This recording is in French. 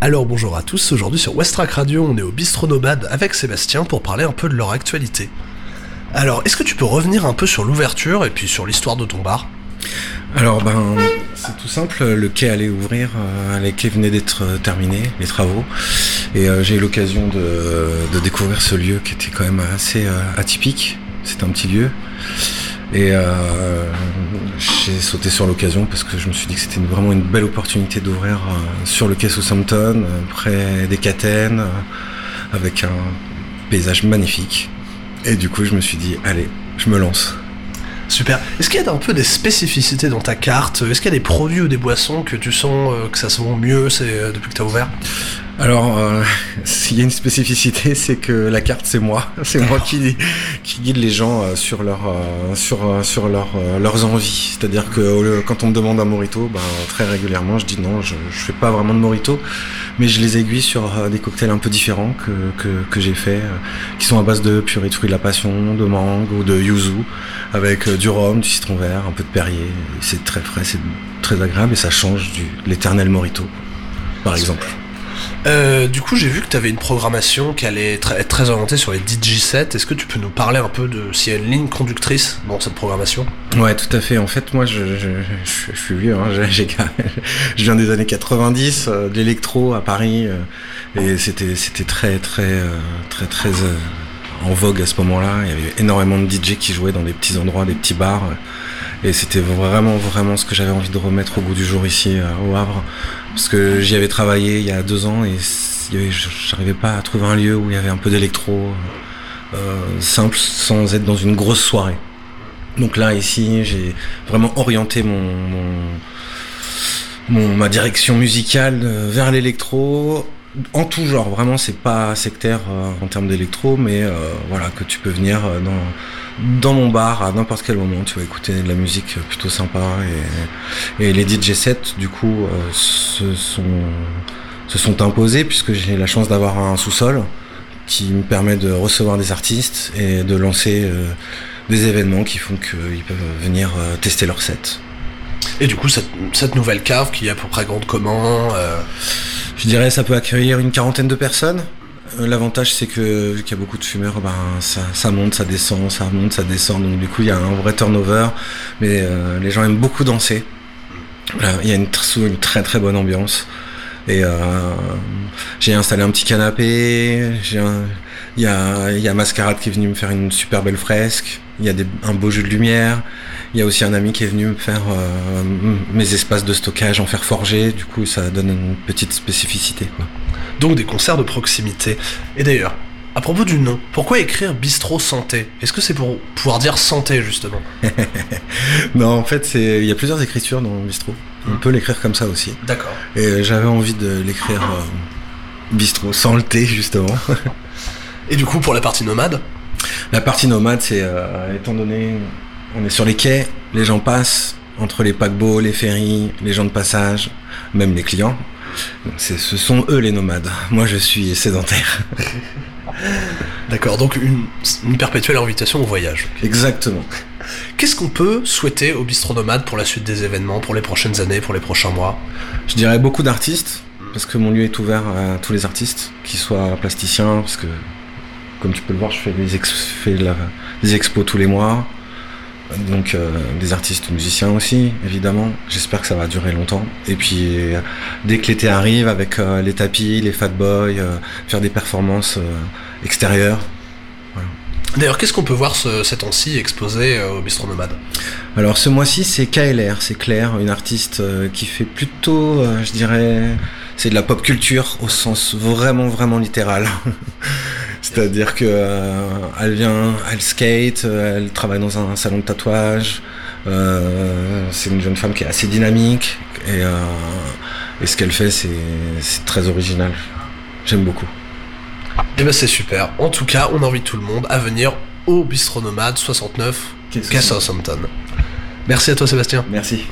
Alors bonjour à tous, aujourd'hui sur Westrack Radio, on est au Bistronobad avec Sébastien pour parler un peu de leur actualité. Alors, est-ce que tu peux revenir un peu sur l'ouverture et puis sur l'histoire de ton bar? Alors ben c'est tout simple, le quai allait ouvrir, euh, les quais venaient d'être euh, terminés, les travaux, et euh, j'ai eu l'occasion de, découvrir ce lieu qui était quand même assez atypique. C'est un petit lieu. Et j'ai sauté sur l'occasion parce que je me suis dit que c'était vraiment une belle opportunité d'ouvrir euh, sur le quai Southampton, euh, près des Catennes, euh, avec un paysage magnifique. Et du coup, je me suis dit, allez, je me lance. Super. Est-ce qu'il y a un peu des spécificités dans ta carte? Est-ce qu'il y a des produits ou des boissons que tu sens que ça se vend mieux depuis que tu as ouvert? Alors, euh, s'il y a une spécificité, c'est que la carte, c'est moi. C'est moi qui, qui guide les gens euh, sur, leur, euh, sur, euh, sur leur, euh, leurs envies. C'est-à-dire que quand on me demande un morito, ben, très régulièrement, je dis non, je ne fais pas vraiment de morito, mais je les aiguille sur euh, des cocktails un peu différents que, que, que j'ai fait, qui sont à base de purée de fruits de la passion, de mangue ou de yuzu, avec du rhum, du citron vert, un peu de perrier. C'est très frais, c'est très agréable et ça change du l'éternel morito, par exemple. Euh, du coup, j'ai vu que tu avais une programmation qui allait être, très orientée sur les DJ sets. Est-ce que tu peux nous parler un peu de s'il y a une ligne conductrice dans cette programmation? Ouais, tout à fait. En fait, moi, je, suis vieux. Hein. Je viens des années 90, euh, de l'électro à Paris, euh, et c'était c'était très très très très en vogue à ce moment-là. Il y avait énormément de DJ qui jouaient dans des petits endroits, des petits bars, et c'était vraiment vraiment ce que j'avais envie de remettre au goût du jour ici euh, au Havre, parce que j'y avais travaillé il y a deux ans et j'arrivais pas à trouver un lieu où il y avait un peu d'électro euh, simple sans être dans une grosse soirée. Donc là, ici, j'ai vraiment orienté mon, mon, mon- ma direction musicale euh, vers l'électro. En tout genre, vraiment, c'est pas sectaire euh, en termes d'électro, mais euh, voilà, que tu peux venir euh, dans, dans mon bar à n'importe quel moment. Tu vas écouter de la musique plutôt sympa. Et, et les DJ sets, du coup, euh, se, sont, se sont imposés puisque j'ai la chance d'avoir un sous-sol qui me permet de recevoir des artistes et de lancer euh, des événements qui font qu'ils peuvent venir euh, tester leur set. Et du coup, cette, cette nouvelle cave qui est à peu près grande comment euh, Je dirais ça peut accueillir une quarantaine de personnes. Euh, L'avantage c'est que vu qu'il y a beaucoup de fumeurs, ben ça, monte, ça descend, ça monte, ça descend. Donc du coup il y a un vrai turnover, mais euh, les gens aiment beaucoup danser. Il y a une, une très très bonne ambiance. Et euh, j'ai installé un petit canapé. Il y a, Mascarade qui est venu me faire une super belle fresque. Il y a un beau jeu de lumière. Il y a aussi un ami qui est venu me faire euh, mes espaces de stockage en fer forgé. Du coup, ça donne une petite spécificité. Donc des concerts de proximité. Et d'ailleurs, à propos du nom, pourquoi écrire bistrot santé? Est-ce que c'est pour pouvoir dire santé justement? Non, en fait, il y a plusieurs écritures dans le bistrot. On peut l'écrire comme ça aussi. D'accord. Et euh, j'avais envie de l'écrire euh, bistrot sans le T justement. Et du coup, pour la partie nomade? La partie nomade, c'est euh, étant donné, on est sur les quais, les gens passent entre les paquebots, les ferries, les gens de passage, même les clients. Ce sont eux les nomades. Moi, je suis sédentaire. D'accord, donc une, une perpétuelle invitation au voyage. Exactement. Qu'est-ce qu'on peut souhaiter au bistrot nomade pour la suite des événements, pour les prochaines années, pour les prochains mois? Je dirais beaucoup d'artistes, parce que mon lieu est ouvert à tous les artistes, qu'ils soient plasticiens, parce que, comme tu peux le voir, je fais des, ex- fais la- des expos tous les mois. Donc euh, des artistes musiciens aussi, évidemment. J'espère que ça va durer longtemps. Et puis euh, dès que l'été arrive, avec euh, les tapis, les fat boys, faire des performances D'ailleurs, qu'est-ce qu'on peut voir ce, ces temps-ci exposé euh, au bistrot nomade? Alors ce mois-ci c'est KLR, c'est Claire, une artiste euh, qui fait plutôt, euh, je dirais, c'est de la pop culture au sens vraiment vraiment littéral. C'est-à-dire que euh, elle vient, elle skate, elle travaille dans un salon de tatouage. euh, c'est une jeune femme qui est assez dynamique et, euh, et ce qu'elle fait c'est très original. J'aime beaucoup. Eh ben c'est super. En tout cas, on invite tout le monde à venir au bistrot nomade 69 Qu'est-ce que quai Southampton. Merci à toi Sébastien. Merci.